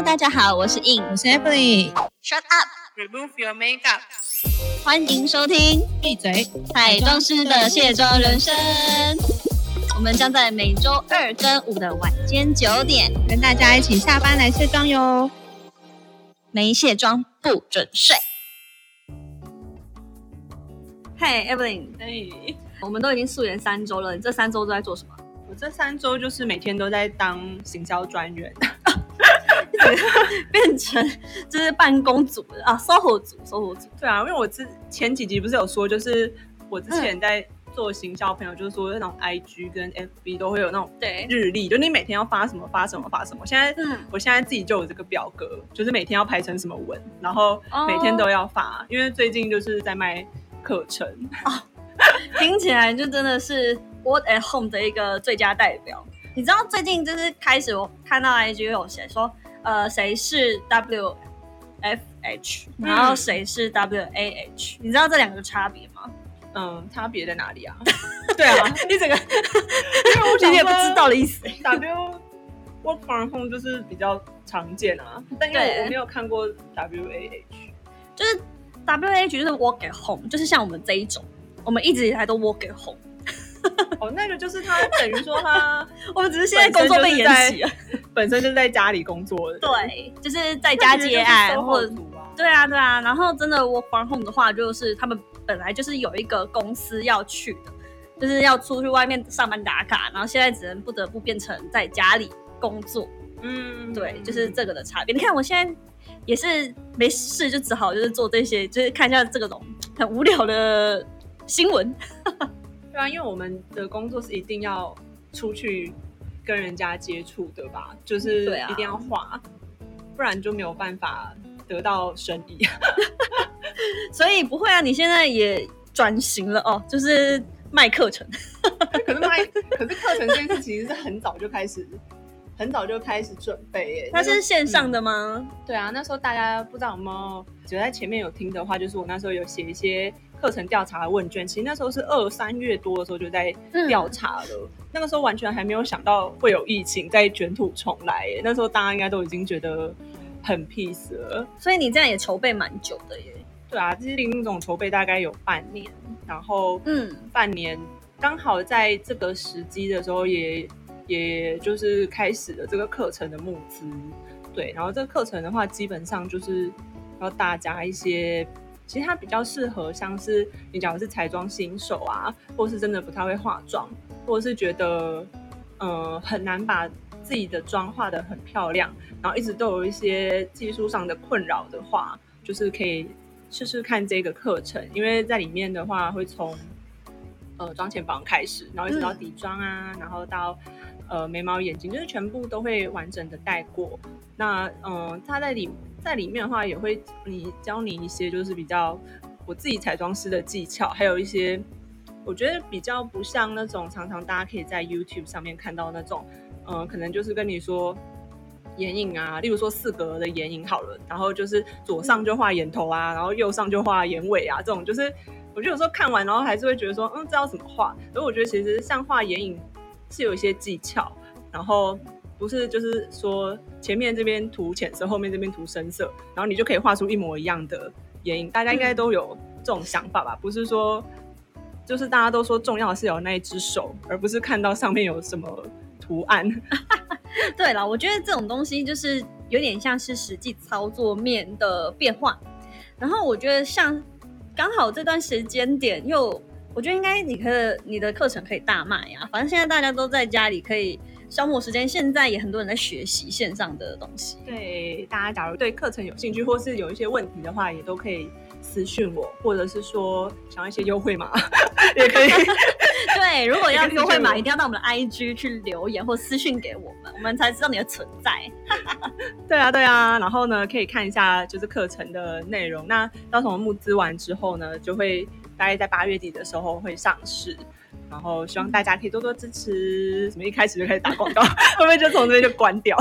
Hello，大家好，我是 In，我是 Emily。Shut up，Remove your makeup。欢迎收听闭嘴！彩妆师的卸妆人生。我们将在每周二跟五的晚间九点，跟大家一起下班来卸妆哟。没卸妆不准睡。嘿、e v e l y n 哎，我们都已经素颜三周了，你这三周都在做什么？我这三周就是每天都在当行销专员。变成就是办公组啊，SOHO 组，SOHO 组。对啊，因为我之前几集不是有说，就是我之前在做行销，朋友就是说那种 IG 跟 FB 都会有那种对，日历，就你每天要发什么发什么发什么。现在嗯，我现在自己就有这个表格，就是每天要排成什么文，然后哦每天都要发，因为最近就是在卖课程啊。听起来就真的是 work at home 的一个最佳代表。你知道最近就是开始我看到 IG 有写说，呃，谁是 WFH，然后谁是 WAH，、你知道这两个差别吗？嗯，差别在哪里啊？对啊，你整个因为我想你也不知道的意思。W work from home 就是比较常见啊，但因为我没有看过 WAH。就是 W A H 就是 work at home，就是像我们这一种，我们一直以来都 work at home，哦，那个就是他等于说他 我们只是现在工作被延期了。本身就是在家里工作的，对，就是在家接案或者者对啊对啊，然后真的 work from home 的话，就是他们本来就是有一个公司要去的，就是要出去外面上班打卡，然后现在只能不得不变成在家里工作。嗯，对，就是这个的差别。你看我现在也是没事，就只好就是做这些，就是看一下这个种很无聊的新闻。对啊，因为我们的工作是一定要出去跟人家接触的吧，就是一定要画，不然就没有办法得到生意。所以不会啊，你现在也转型了哦，就是卖课程。可是卖，可是课程这件事其实是很早就开始，很早就开始准备耶。它是线上的。的吗？对啊，那时候大家不知道有没有，只在前面有听的话，就是我那时候有写一些课程调查的问卷。其实那时候是二三月多的时候就在调查了，那个时候完全还没有想到会有疫情再卷土重来耶。那时候大家应该都已经觉得很 peace 了。所以你这样也筹备蛮久的耶。对啊，其实林总筹备大概有半年，然后嗯，半年刚好在这个时机的时候也，也就是开始了这个课程的募资。对，然后这个课程的话，基本上就是要大家一些，其实它比较适合像是你讲的是彩妆新手啊，或是真的不太会化妆，或者是觉得呃很难把自己的妆化得很漂亮，然后一直都有一些技术上的困扰的话，就是可以试试看这个课程，因为在里面的话会从呃妆前保养开始，然后一直到嗯底妆啊，然后到呃眉毛、眼睛，就是全部都会完整的带过。那嗯、呃，它在里在里面的话，也会你教你一些就是比较我自己彩妆师的技巧，还有一些我觉得比较不像那种常常大家可以在 YouTube 上面看到那种，嗯、可能就是跟你说。眼影啊，例如说四格的眼影好了，然后就是左上就画眼头啊，然后右上就画眼尾啊，这种就是我觉得有时候看完，然后还是会觉得说，嗯，这要怎么画？所以我觉得其实像画眼影是有一些技巧，然后不是就是说前面这边涂浅色，后面这边涂深色，然后你就可以画出一模一样的眼影。大家应该都有这种想法吧？不是说就是大家都说重要的是有那一只手，而不是看到上面有什么图案。对了，我觉得这种东西就是有点像是实际操作面的变化。然后我觉得像刚好这段时间点又，我觉得应该你可以你的课程可以大卖呀、反正现在大家都在家里可以消磨时间，现在也很多人在学习线上的东西。对大家，假如对课程有兴趣，或是有一些问题的话，也都可以私讯我，或者是说想要一些优惠码也可以。对，如果要优惠码，一定要到我们的 IG 去留言或私讯给我们，我们才知道你的存在。对啊，对啊，然后呢，可以看一下就是课程的内容。那到时候募资完之后呢，就会大概在八月底的时候会上市。然后希望大家可以多多支持。怎么一开始就开始打广告，会不会就从这边就关掉？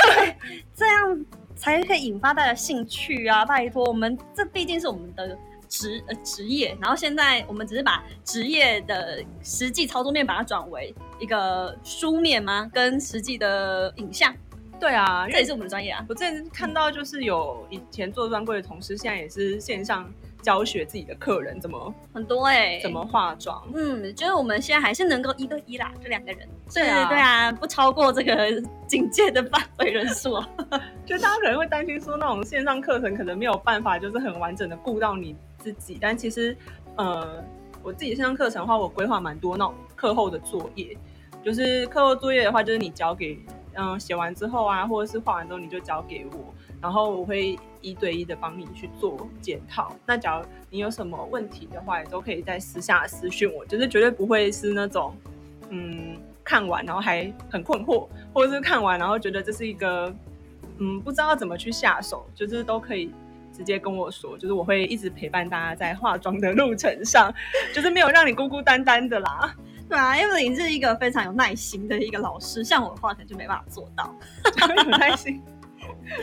这样才可以引发大家兴趣啊！拜托，我们这毕竟是我们的职呃职业，然后现在我们只是把职业的实际操作面把它转为一个书面吗？跟实际的影像，对啊，这也是我们的专业啊。我之前看到就是有以前做专柜的同事，现在也是线上教学自己的客人怎么很多哎、怎么化妆。嗯，就是我们现在还是能够一对一啦，这两个人。对啊对啊，不超过这个警戒的范围人数啊。就大家可能会担心说，那种线上课程可能没有办法，就是很完整的顾到你自己。但其实，呃，我自己线上课程的话，我规划蛮多那种课后的作业。就是课后作业的话，就是你交给，嗯、写完之后啊，或者是画完之后你就交给我，然后我会一对一的帮你去做检讨。那假如你有什么问题的话，也都可以在私下私讯我，就是绝对不会是那种，嗯，看完然后还很困惑，或者是看完然后觉得这是一个，嗯，不知道怎么去下手，就是都可以直接跟我说，就是我会一直陪伴大家在化妆的路程上，就是没有让你孤孤单单的啦。对啊，Evelyn 是一个非常有耐心的一个老师，像我的话可能就没办法做到。很开心，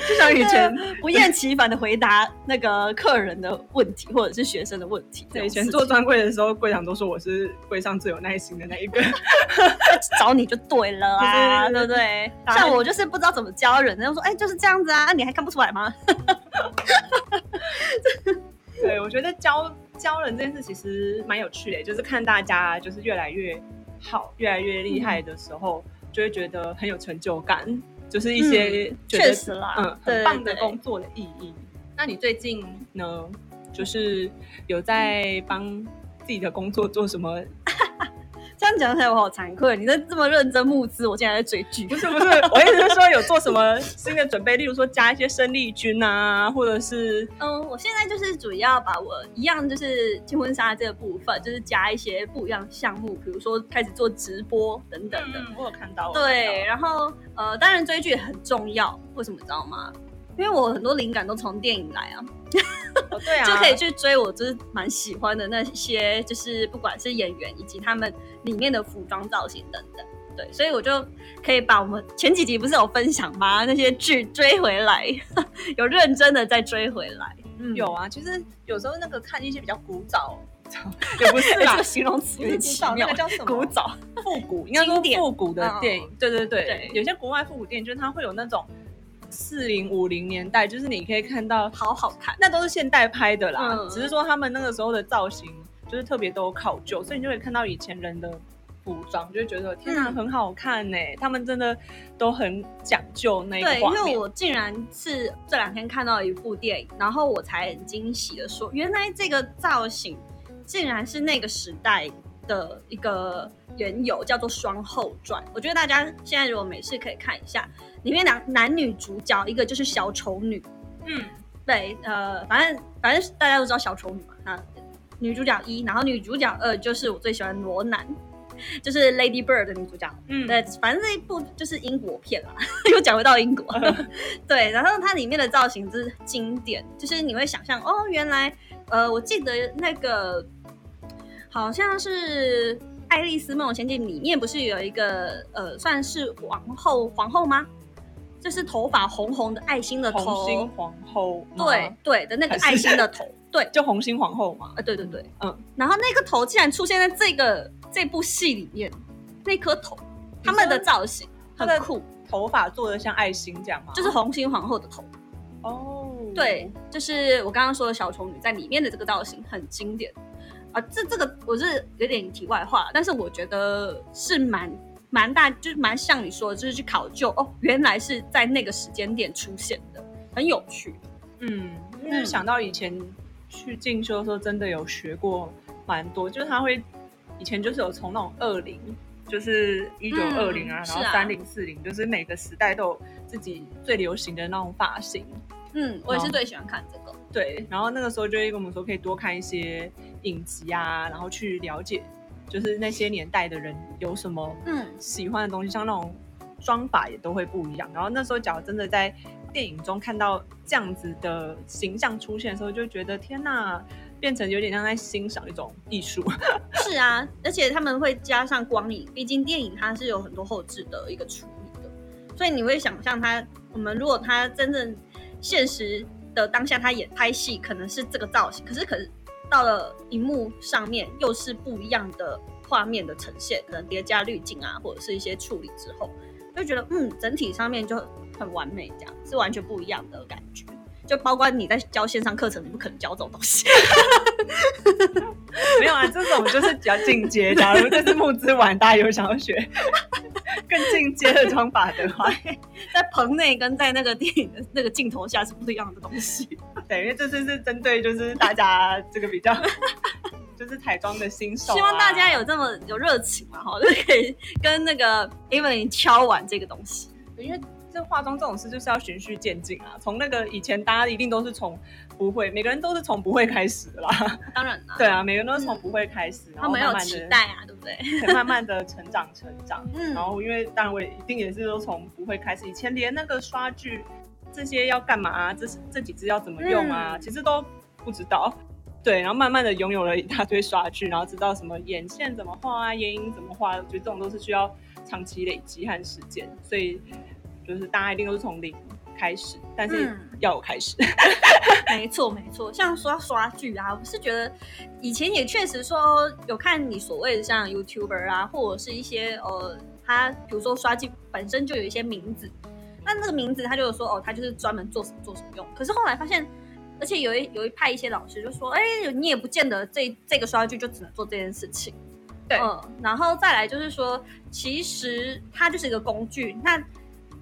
就像以前不厌其烦的回答那个客人的问题或者是学生的问题。对以前做专柜的时候，柜长都说我是柜上最有耐心的那一个。找你就对了啊，对对不对？像我就是不知道怎么教人，然后说哎就是这样子啊，啊你还看不出来吗？对，我觉得教教人这件事其实蛮有趣的，就是看大家就是越来越好、越来越厉害的时候，就会觉得很有成就感，就是一些确实啦嗯，很棒的工作的意义。那你最近呢，就是有在帮自己的工作做什么？这样讲起来我好惭愧，你在这么认真募资，我竟然在追剧。不是不是，我意思是说有做什么新的准备，例如说加一些生力军啊，或者是嗯，我现在就是主要把我一样就是结婚纱这个部分，就是加一些不一样的项目，比如说开始做直播等等的。嗯，我有看到，对，然后呃，当然追剧也很重要，为什么你知道吗？因为我很多灵感都从电影来啊，对啊，就可以去追我就是蛮喜欢的那些，就是不管是演员以及他们里面的服装造型等等。对，所以我就可以把我们前几集不是有分享吗？那些剧追回来，有认真的再追回来。嗯，有啊，其实有时候那个看一些比较古早，也不是啦这个，形容词奇妙那个。叫什么？古早，复古，应该说复古的电影。对对对，对有些国外复古电影就是它会有那种四零五零年代，就是你可以看到，好好看。那都是现代拍的啦，嗯只是说他们那个时候的造型就是特别都考究，所以你就会看到以前人的。服装就会觉得天哪，嗯很好看呢！他们真的都很讲究那个对，因。为我竟然是这两天看到一部电影，然后我才很惊喜的说，原来这个造型竟然是那个时代的一个缘由，叫做《双后传》。我觉得大家现在如果没事可以看一下，里面两男女主角，一个就是小丑女，嗯，对，呃，反正反正大家都知道小丑女嘛，啊女主角一，然后女主角二就是我最喜欢罗南，就是《Lady Bird》的女主角。嗯对，反正这一部就是英国片啦，又讲回到英国。对，然后它里面的造型就是经典，就是你会想象哦，原来呃，我记得那个好像是《爱丽丝梦游仙境》里面不是有一个呃，算是王后皇后吗？就是头发红红的爱心的头，红心皇后吗，对对的那个爱心的头，对，就红心皇后嘛。啊，对对对，嗯，然后那个头竟然出现在这个这部戏里面，那颗头，他们的造型很酷，头发做的像爱心这样吗？就是红心皇后的头。哦，对，就是我刚刚说的小丑女在里面的这个造型很经典啊。这这个我是有点题外话，但是我觉得是蛮蛮大，就是蛮像你说的，就是去考究哦，原来是在那个时间点出现的，很有趣。嗯，因为想到以前去进修的时候，真的有学过蛮多，就是他会以前就是有从那种二零，就是一九二零啊，然后三零四零，就是每个时代都有自己最流行的那种发型。嗯，我也是哦最喜欢看这个。对，然后那个时候就会跟我们说，可以多看一些影集啊，然后去了解，就是那些年代的人有什么嗯喜欢的东西，像那种妆法也都会不一样。然后那时候，假如真的在电影中看到这样子的形象出现的时候，就觉得天呐，变成有点像在欣赏一种艺术。是啊，而且他们会加上光影，毕竟电影它是有很多后置的一个处理的，所以你会想象他，我们如果他真正现实的当下，他演拍戏可能是这个造型，可是可是到了荧幕上面又是不一样的画面的呈现，可能叠加滤镜啊，或者是一些处理之后，就觉得嗯，整体上面就很完美，这样是完全不一样的感觉。就包括你在教线上课程，你不可能教这种东西。没有啊，这种就是比较进阶。假如这是募资完，大家有想要学 更进阶的方法的话，在棚内跟在那个电影的那个镜头下是不一样的东西。对，因为这次是针对就是大家这个比较 就是彩妆的新手啊、希望大家有这么有热情嘛，哈，就可以跟那个 Evelyn 敲完这个东西。因为这化妆这种事就是要循序渐进啊。从那个以前大家一定都是从不会，每个人都是从不会开始的啦。当然啦，对啊，每个人都是从不会开始，然后慢慢的期待啊，对不对？才慢慢的成长成长。嗯然后因为当然我也一定也是都从不会开始，以前连那个刷具这些要干嘛、啊，这这几支要怎么用啊，嗯其实都不知道。对，然后慢慢的拥有了一大堆刷具，然后知道什么眼线怎么画啊，眼影怎么画，我觉得这种都是需要长期累积和时间，所以就是大家一定都是从零开始，但是嗯要有开始。没错，没错。像说刷剧啊，我是觉得以前也确实说有看你所谓的像 YouTuber 啊，或者是一些呃，他比如说刷剧本身就有一些名字，那那个名字他就有说哦，他就是专门做什么做什么用。可是后来发现，而且有一有一派一些老师就说，哎，你也不见得这这个刷剧就只能做这件事情。对嗯，然后再来就是说，其实它就是一个工具，那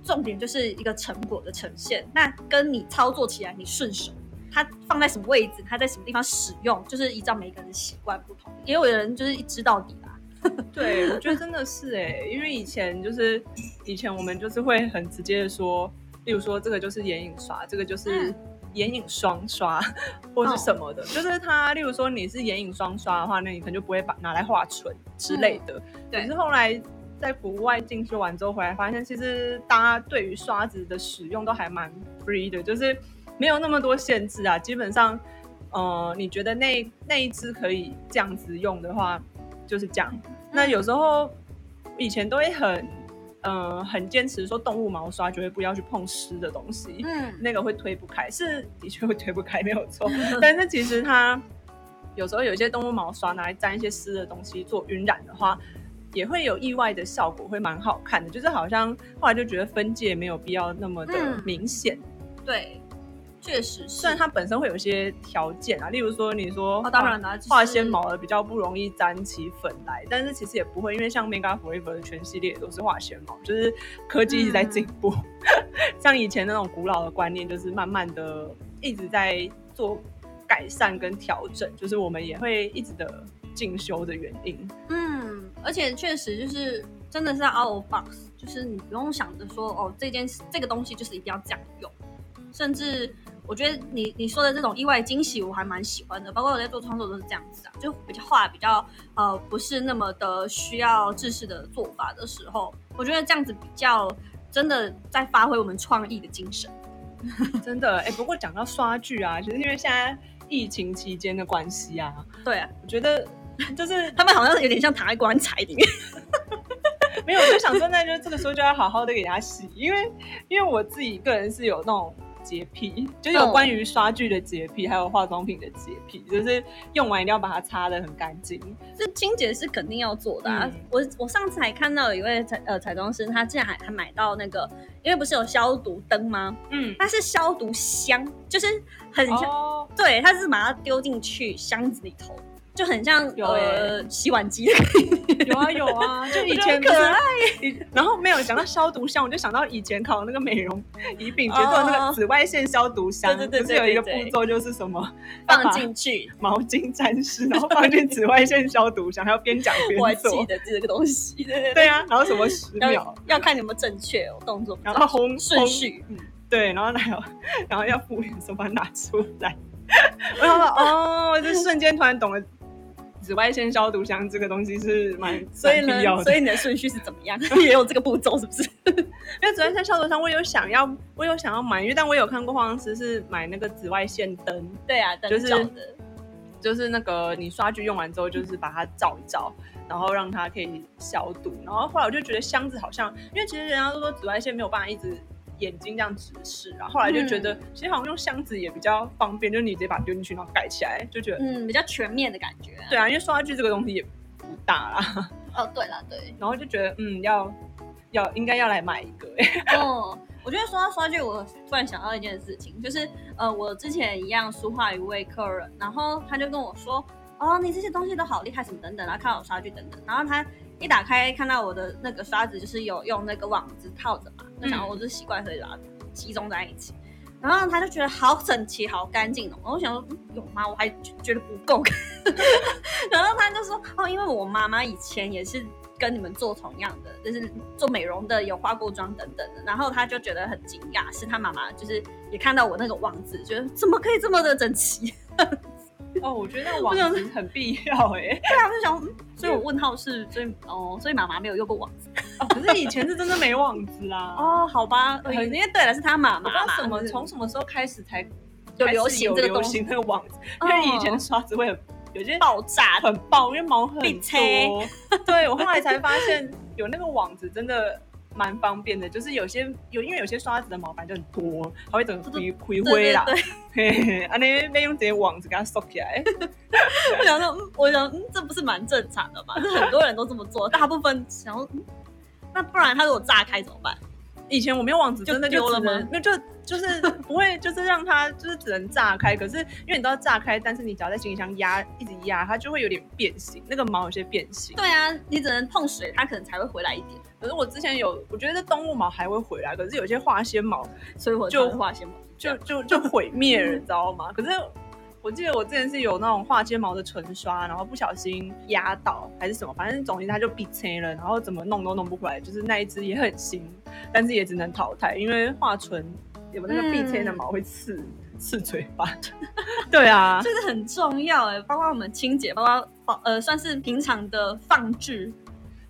重点就是一个成果的呈现。那跟你操作起来你顺手，它放在什么位置，它在什么地方使用，就是依照每个人的习惯不同。也有人就是一知到底啦。对，我觉得真的是哎、因为以前就是以前我们就是会很直接的说，例如说这个就是眼影刷，这个就是嗯眼影双刷，或是什么的，就是它，例如说你是眼影双刷的话，那你可能就不会把拿来画唇之类的。对可是后来在国外进修完之后回来，发现其实大家对于刷子的使用都还蛮 free 的，就是没有那么多限制啊，基本上。呃，你觉得那那一支可以这样子用的话，就是这样。那有时候以前都会很，呃，很坚持说动物毛刷绝对不要去碰湿的东西，嗯，那个会推不开，是的确会推不开，没有错。但是其实它有时候有一些动物毛刷拿来沾一些湿的东西做晕染的话，也会有意外的效果，会蛮好看的。就是好像后来就觉得分界没有必要那么的嗯明显。对，确实是。虽然它本身会有一些条件啊，例如说你说哦，当然啦，就是画纤毛的比较不容易沾起粉来，但是其实也不会，因为像 Mega Forever 的全系列都是化纤毛，就是科技一直在进步。像以前那种古老的观念，就是慢慢的一直在做改善跟调整，就是我们也会一直的进修的原因。嗯，而且确实就是真的是 out of box，就是你不用想着说哦，这件事这个东西就是一定要这样用，甚至我觉得你你说的这种意外惊喜，我还蛮喜欢的。包括我在做创作都是这样子啊，就比较画比较呃不是那么的需要制式的做法的时候，我觉得这样子比较真的在发挥我们创意的精神。真的，哎、不过讲到刷剧啊，其实因为现在疫情期间的关系啊，对啊，我觉得就是 他们好像有点像躺在棺材里面。没有，我就想说，那就这个时候就要好好的给它洗，因为因为我自己个人是有那种洁癖，就是有关于刷具的洁癖，还有化妆品的洁癖，就是用完一定要把它擦的很干净。这清洁是肯定要做的、啊嗯我我上次还看到有一位彩呃彩妆师，他竟然还还买到那个，因为不是有消毒灯吗？嗯，它是消毒箱，就是很像，哦，对，它是把它丢进去箱子里头，就很像有呃洗碗机的有啊有啊，就以前可爱然后没有想到消毒箱，我就想到以前考那个美容乙丙觉做那哦个紫外线消毒箱，对对对不是有一个步骤就是什么放进去，毛巾沾湿，然后放进紫外线消毒箱，还要边讲边 我还记做。得这个东西，对对对，对啊，然后什么十秒要，要看有没有正确哦，动作然后烘顺序，嗯，对，然后还有，然后要敷脸的时候把它拿出来。我想说，哦，就瞬间突然懂了，紫外线消毒箱这个东西是蛮 所以呢。所以你的顺序是怎么样？也有这个步骤是不是？因为紫外线消毒箱，我有想要，我有想要买，因为但我有看过化妆师是买那个紫外线灯，对啊，灯就是就是那个你刷具用完之后，就是把它照一照，然后让它可以消毒。然后后来我就觉得箱子好像，因为其实人家都说紫外线没有办法一直眼睛这样直视然，后后来就觉得、其实好像用箱子也比较方便，就是你直接把它丢进去，然后盖起来，就觉得、嗯，比较全面的感觉、啊。对啊，因为刷具这个东西也不大啦，哦，对了，对，然后就觉得嗯要要应该要来买一个、欸，哦，我觉得说到刷具，我突然想到一件事情，就是呃，我之前一样书画一位客人，然后他就跟我说，哦，你这些东西都好厉害，什么等等，然后看我刷具等等，然后他一打开看到我的那个刷子，就是有用那个网子套着嘛，就想我是习惯所以把它集中在一起，然后他就觉得好整齐、好干净哦，我想说、嗯有吗？我还觉得不够，然后他就说，哦，因为我妈妈以前也是。跟你们做同样的，就是做美容的，有化过妆等等的，然后他就觉得很惊讶，是他妈妈就是也看到我那个网子，觉得怎么可以这么的整齐？哦，我觉得那个网子很必要哎、对啊，我就想，嗯所以我问号是，所以哦，所以妈妈没有用过网子 哦，可是以前是真的没网子啦。哦，哦，好吧，很因为对了，是他妈妈不知道，什么就是从什么时候开始才有开始流行这个有流东西行那个网子，因哦为以前的刷子会很有些爆炸很爆，因为毛很多。对我后来才发现，有那个网子真的蛮方便的。就是有些有，因为有些刷子的毛板就很多，它会整个灰灰灰啦。对对嘿嘿，啊，那边用这些网子给它收起来。我想说，嗯，我想，嗯，这不是蛮正常的嘛？就很多人都这么做，大部分想要，嗯，那不然它如果炸开怎么办？以前我没有网子，就真的丢了吗？那就就是不会，就是让它就是只能炸开。可是因为你都要炸开，但是你只要在行李箱压，一直压，它就会有点变形，那个毛有些变形。对啊，你只能碰水，它可能才会回来一点。可是我之前有，我觉得动物毛还会回来，可是有些化纤毛所以我就就化纤毛，就就就毁灭了，你知道吗？可是我记得我之前是有那种画睫毛的唇刷，然后不小心压倒还是什么，反正总之它就闭切了，然后怎么弄都弄不回来，就是那一只也很新，但是也只能淘汰，因为画唇有那个闭切的毛会刺、刺嘴巴。对啊，这个很重要哎，包括我们清洁，包括呃，算是平常的放置。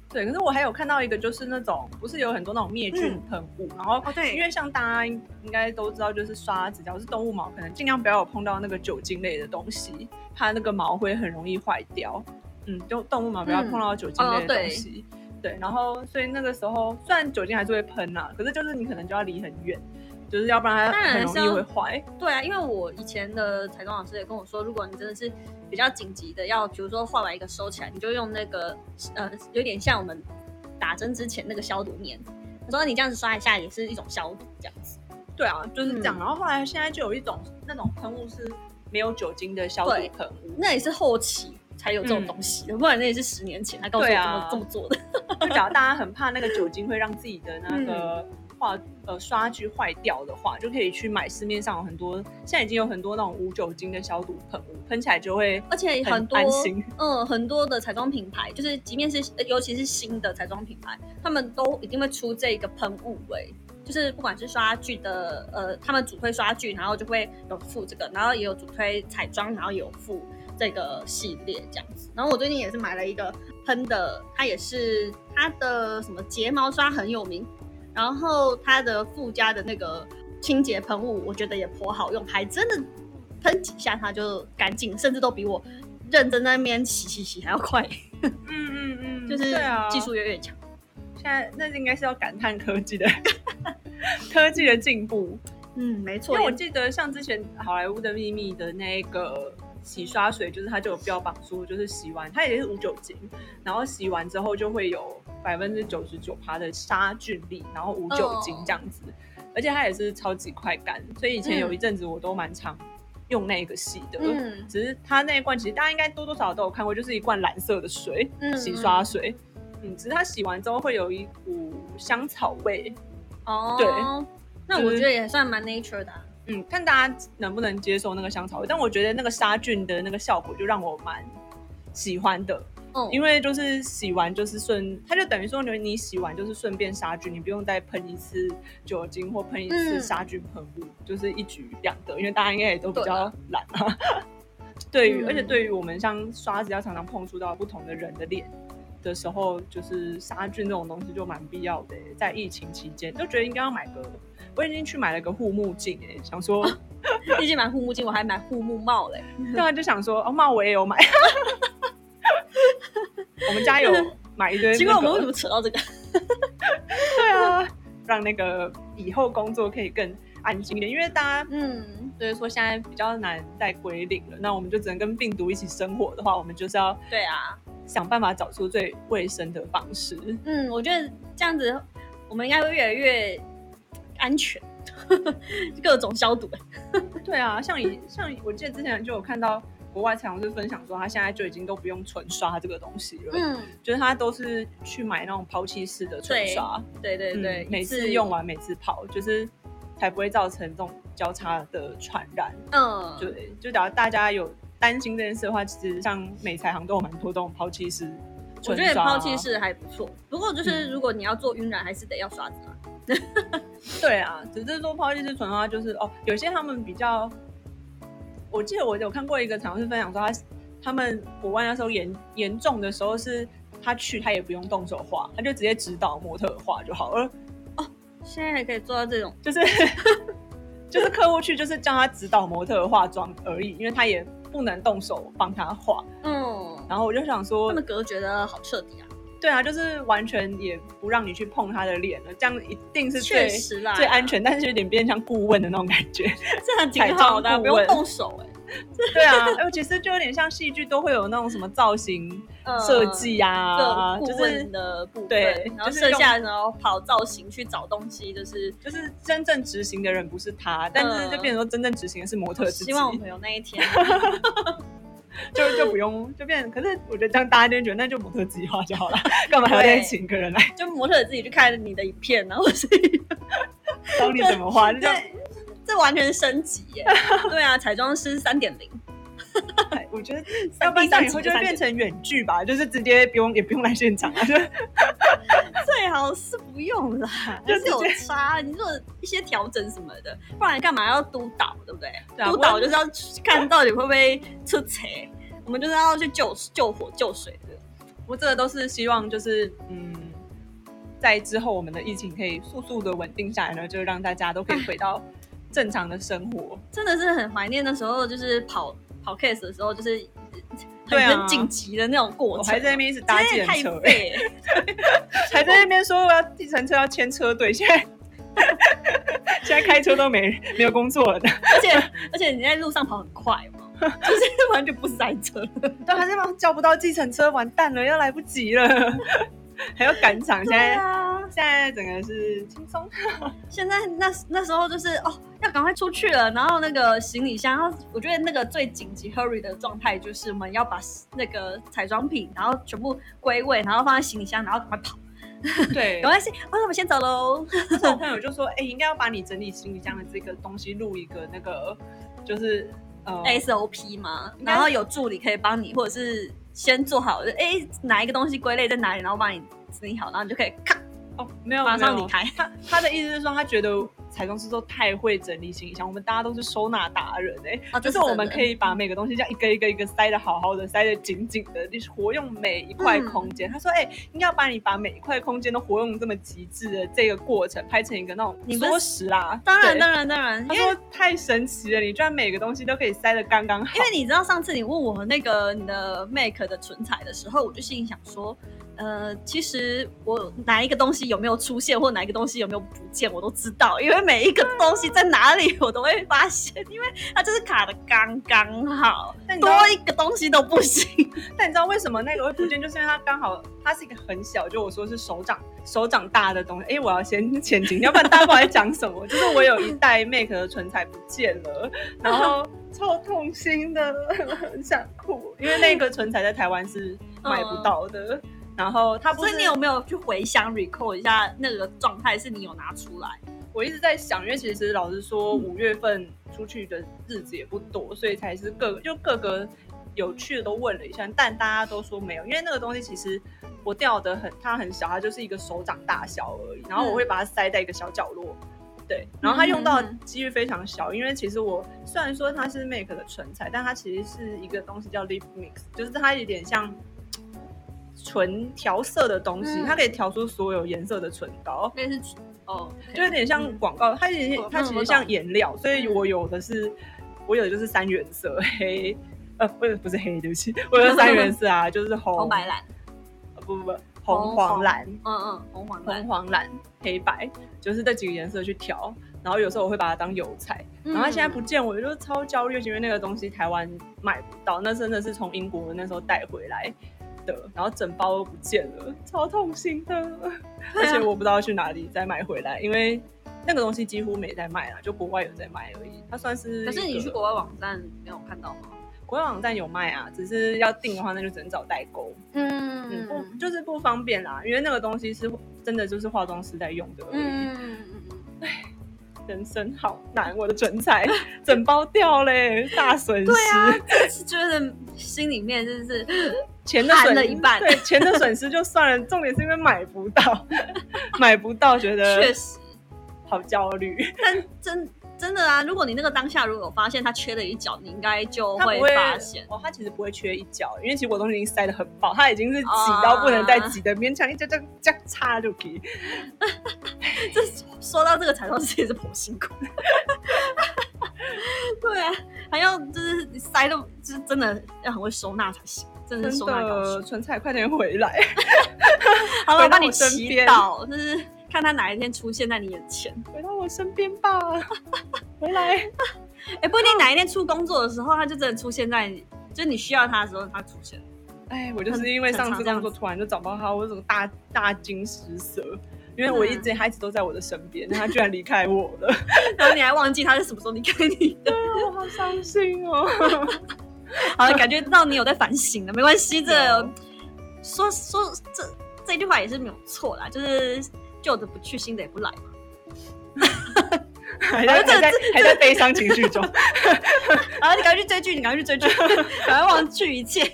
对，可是我还有看到一个，就是那种不是有很多那种灭菌喷雾，然后哦，对因为像大家应应该都知道，就是刷指甲是动物毛，可能尽量不要有碰到那个酒精类的东西，怕那个毛会很容易坏掉。嗯，就动物毛不要碰到酒精类的东西。对，然后所以那个时候虽然酒精还是会喷呐、可是就是你可能就要离很远，就是要不然它很容易会坏。对啊，因为我以前的彩妆老师也跟我说，如果你真的是比较紧急的，要比如说画完一个收起来，你就用那个呃，有点像我们打针之前那个消毒棉。他说你这样子刷一下也是一种消毒，这样子。对啊，就是这样。嗯然后后来现在就有一种那种喷雾是没有酒精的消毒对喷雾，那也是后期才有这种东西，不然那也是十年前他告诉我怎么这么做的。就假如大家很怕那个酒精会让自己的那 嗯个化、呃刷具坏掉的话，就可以去买市面上有很多，现在已经有很多那种无酒精的消毒喷雾，喷起来就会而且很很多安心。嗯，很多的彩妆品牌，就是即便是呃尤其是新的彩妆品牌，他们都一定会出这个喷雾味。就是不管是刷具的，呃，他们主推刷具，然后就会有附这个，然后也有主推彩妆，然后有附这个系列这样子。然后我最近也是买了一个喷的，它也是它的什么睫毛刷很有名，然后它的附加的那个清洁喷雾，我觉得也颇好用，还真的喷几下它就干净，甚至都比我认真在那边洗洗洗还要快，嗯嗯嗯，就是技术越来越强。现在那应该是要感叹科技的 科技的进步。嗯，没错因错为我记得像之前好莱坞的秘密的那个洗刷水，就是它就有标榜说，就是洗完它也是无酒精，然后洗完之后就会有百分之九十九趴的杀菌力，然后无酒精这样子，而且它也是超级快干，所以以前有一阵子我都蛮常用那个洗的。嗯。只是它那一罐其实大家应该多多少少都有看过，就是一罐蓝色的水，嗯洗刷水。嗯，只是它洗完之后会有一股香草味，哦，对，那我觉得也算蛮 nature 的啊、嗯，看大家能不能接受那个香草味，但我觉得那个杀菌的那个效果就让我蛮喜欢的，嗯，因为就是洗完就是顺，它就等于说你你洗完就是顺便杀菌，你不用再喷一次酒精或喷一次嗯。杀菌喷雾，就是一举两得，因为大家应该也都比较懒啊。对于，嗯。而且对于我们像刷子要常常碰触到不同的人的脸的时候，就是杀菌这种东西就蛮必要的欸。在疫情期间，就觉得应该要买个，我已经去买了个护目镜哎，想说。毕竟买护目镜，我还买护目帽嘞。对啊，就想说，哦，帽我也有买，我们家有买一堆、那个。奇怪，我们为什么扯到这个？对啊，让那个以后工作可以更安心一点，因为大家嗯，所以说现在比较难再归零了，那我们就只能跟病毒一起生活的话，我们就是要对啊，想办法找出最卫生的方式。嗯，我觉得这样子，我们应该会越来越安全，各种消毒。对啊，像以像我记得之前就有看到国外采访师分享说，他现在就已经都不用唇刷这个东西了，嗯，就是他都是去买那种抛弃式的唇刷，对对对，嗯每次用完每次泡，就是才不会造成这种交叉的传染。嗯，对，就假如大家有担心这件事的话，其实像美财行都有蛮多这种抛弃式我觉得抛弃式还不错，不过就是如果你要做晕染，还是得要刷子嘛。对啊，只是说抛弃式纯刷就是哦，有些他们比较，我记得我有看过一个尝试分享说他他们国外那时候严严重的时候是。他去，他也不用动手画，他就直接指导模特画就好了。哦现在还可以做到这种，就是 就是客户去，就是叫他指导模特化妆而已，因为他也不能动手帮他画。嗯，然后我就想说他，们隔绝的好彻底啊，对啊，就是完全也不让你去碰他的脸了，这样一定是最确实啦，最安全，但是有点变像顾问的那种感觉。这样挺彩好的啊，不用动手哎。对啊，哎，其实就有点像戏剧都会有那种什么造型嗯设计啊，各顾就是的部分，对然后剩下的时候跑造型去找东西，就是就是真正执行的人不是他，但是就变成说真正执行的是模特自己希，望我们有那一天。就就不用就变。可是我觉得这样大家就觉得那就模特自己画就好了，干嘛还要再请一个人来就模特自己去看你的影片，然后是教你怎么画？就这完全升级耶！对啊，彩妆师三点零，哎我觉得要不然以后就会变成远距吧，就是直接不用也不用来现场啊，就 最好是不用啦，就是有差。你做一些调整什么的，不然干嘛要督导，对不对？对啊督导就是要去看到底会不会出彩，我们就是要去救救火救水的。不过这个都是希望就是嗯。在之后，我们的疫情可以速速的稳定下来呢，就让大家都可以回到正常的生活。真的是很怀念那时候，就是跑跑 case 的时候，就是很很紧急的那种过程。我还在那边一直搭计程车、欸，还在那边说我要计程车要牵车队，现在 现在开车都没没有工作了的，而且而且你在路上跑很快嘛，就是完全不塞车。对，还是帮叫不到计程车，完蛋了，要来不及了，还要赶场，现在、啊，现在整个是轻松。现在那那时候就是哦，要赶快出去了，然后那个行李箱，然后我觉得那个最紧急 hurry 的状态就是我们要把那个彩妆品，然后全部归位，然后放在行李箱，然后赶快跑，对。没关系，哦，那我们先走喽。我朋友就说，哎、应该要把你整理行李箱的这个东西录一个那个，就是呃 SOP 嘛，然后有助理可以帮你，或者是先做好，哎，哪一个东西归类在哪里，然后帮你整理好，然后你就可以咔哦，没有，没有马上离开。他他的意思是说，他觉得彩妆师都太会整理行李箱，我们大家都是收纳达人哎、就是是我们可以把每个东西这样一个一个一个塞的好好的，塞的紧紧的，就是活用每一块嗯空间。他说，哎、应该要把你把每一块空间都活用这么极致的这个过程，拍成一个那种你不是缩时啦。当然，当然，当然，他因为说太神奇了，你居然每个东西都可以塞的刚刚好。因为你知道上次你问我那个你的 make 的唇彩的时候，我就心里想说，呃，其实我哪一个东西有没有出现，或哪一个东西有没有不见，我都知道，因为每一个东西在哪里，我都会发现，因为它就是卡的刚刚好，多一个东西都不行。但你知道为什么那个会不见？就是因为它刚好它是一个很小，就我说是手掌手掌大的东西。哎，我要先前进，要不然大家不知道在讲什么。就是我有一袋 make 的唇彩不见了，然后超痛心的，很想哭，因为那个唇彩在台湾是买不到的。然后它不是你有没有去回想 recall 一下那个状态？是你有拿出来？我一直在想，因为其实老实说，嗯五月份出去的日子也不多，所以才是各个就各个有趣的都问了一下，但大家都说没有，因为那个东西其实我掉的很，它很小，它就是一个手掌大小而已，然后我会把它塞在一个小角落。对，然后它用到的几率非常小，因为其实我虽然说它是 make 的唇彩，但它其实是一个东西叫 lip mix，就是它有点像唇调色的东西，嗯。它可以调出所有颜色的唇膏。那是哦，就有点像广告，它有点嗯它其实像颜料，所以我有的是，我有的就是三原色黑，呃，不是不是黑，对不起，我有三原色啊，就是红。红白蓝，呃不不不红黄。蓝。嗯嗯，红黄蓝。红，黄蓝黑白，就是这几个颜色去调。然后有时候我会把它当油彩，然后它现在不见，我就超焦虑，因为那个东西台湾买不到，那真的是从英国那时候带回来的，然后整包都不见了，超痛心的。而且我不知道去哪里再买回来，因为那个东西几乎没在卖了，就国外有在卖而已。它算是，可是你去国外网站没有看到吗？国外网站有卖啊，只是要订的话，那就只能找代购。嗯，嗯不就是不方便啦，因为那个东西是真的就是化妆师在用的而已。嗯嗯嗯，人生好难，我的唇彩整包掉嘞，大损失。对啊，这是觉得心里面就是钱的损了一半对钱的损失就算了，重点是因为买不到，买不到，觉得确实，好焦虑。但真真的啊，如果你那个当下如果有发现它缺了一角，你应该就会发现。哦，它其实不会缺一角，因为其实我东西已经塞得很饱，它已经是挤到不能再挤的，勉强一这这这样插就可以。这说到这个彩妆师也是颇辛苦。对啊，还要就是你塞都就是真的要很会收纳才行，真的是收纳高手的，。纯菜快点回来！好了，帮你祈祷，就是看他哪一天出现在你眼前。回到我身边吧，回来。哎、不一定哪一天出工作的时候，他就真的出现在你，就是你需要他的时候，他出现。哎，我就是因为上次工作突然就找不到他，我怎么大大惊失色，因为我一直他一直都在我的身边，他居然离开我了，然后你还忘记他是什么时候离开你的。我好伤心哦。好了，感觉到你有在反省了，没关系，这有说说这这句话也是没有错啦，就是旧的不去，新的也不来嘛。还在还在还在悲伤情绪中，然后你赶快去追剧，你赶快去追剧，赶快忘去一切。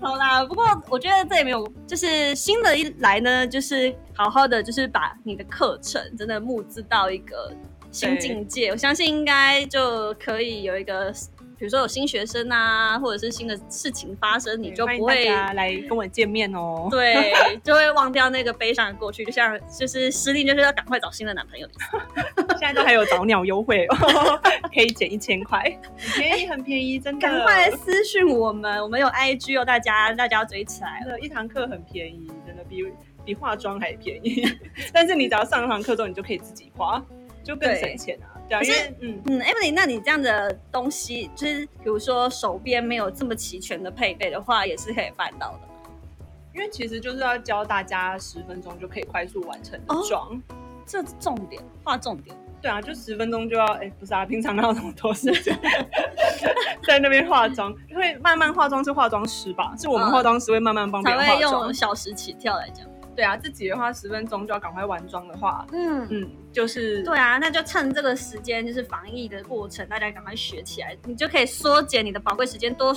好啦，不过我觉得这也没有，就是新的一来呢，就是好好的，就是把你的课程真的募资到一个新境界。我相信应该就可以有一个，比如说有新学生啊，或者是新的事情发生，你就不会来跟我见面哦。对，就会忘掉那个悲伤的过去，就像就是失恋就是要赶快找新的男朋友。现在都还有早鸟优惠哦，可以减一千块，很便宜，很便宜，真的。赶快来私讯我们，我们有 IG 哦，大家大家要追起来了。一堂课很便宜，真的比比化妆还便宜。但是你只要上堂课之后，你就可以自己花，就更省钱啊。对啊，可是因为嗯，嗯，Emily，那你这样的东西，就是比如说手边没有这么齐全的配备的话，也是可以办到的。因为其实就是要教大家十分钟就可以快速完成的哦妆。这重点，画重点。对啊，就十分钟就要，哎、不是啊，平常哪有那么多时间 在那边化妆？因为慢慢化妆是化妆师吧？是我们嗯化妆师会慢慢帮别人化妆用。小时起跳来讲。对啊，自己的话十分钟就要赶快完妆的话，嗯，嗯，就是对啊，那就趁这个时间，就是防疫的过程，大家赶快学起来，你就可以缩减你的宝贵时间，多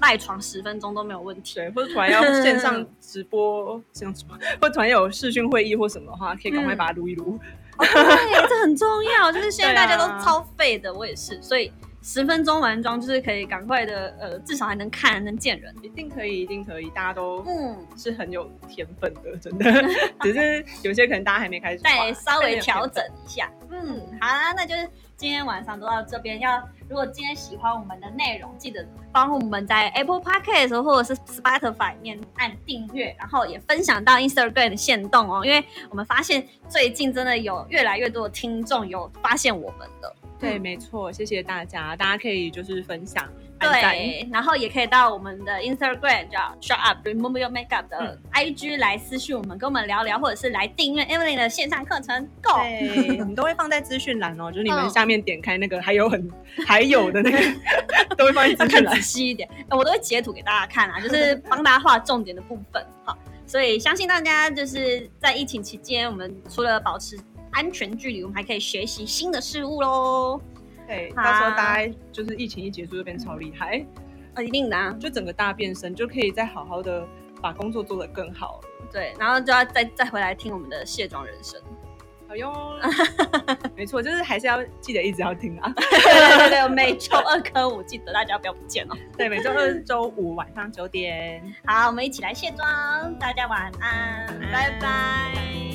赖床十分钟都没有问题。对，或者突然要线上 直播，这样直播，或者突然有视讯会议或什么的话，可以赶快把它撸一录。对，这很重要，就是现在大家都 超废的，我也是，所以十分钟完妆就是可以赶快的，呃，至少还能看，能见人。一定可以，一定可以，大家都嗯，是很有天分的，真的。只是有些可能大家还没开始画，再稍微调整一下。嗯，好啦，那就是今天晚上都到这边。要如果今天喜欢我们的内容，记得帮我们在 Apple Podcast 或者是 Spotify 里面按订阅，然后也分享到 Instagram 的线动哦。因为我们发现最近真的有越来越多的听众有发现我们的。对，嗯没错，谢谢大家，大家可以就是分享、对，然后也可以到我们的 Instagram 叫 Shut Up Remove Your Makeup 的嗯 IG 来私讯我们，跟我们聊聊，或者是来订阅 Emily 的线上课程。Go！对，我们都会放在资讯栏哦，就是你们嗯下面点开那个，还有很 还有的那个，都会放在要资讯栏看仔。细一点，呃我都会截图给大家看啊，就是帮大家画重点的部分。好，所以相信大家就是在疫情期间，我们除了保持安全距离，我们还可以学习新的事物喽。对，到时候大家就是疫情一结束就变超厉害，呃，一定的、啊，就整个大变身，就可以再好好的把工作做得更好。对，然后就要再再回来听我们的卸妆人生。好哟，没错，就是还是要记得一直要听啊。对对对对，每周二跟五记得大家不要不见哦。对，每周二、周五晚上九点。好，我们一起来卸妆，大家晚安，晚安拜拜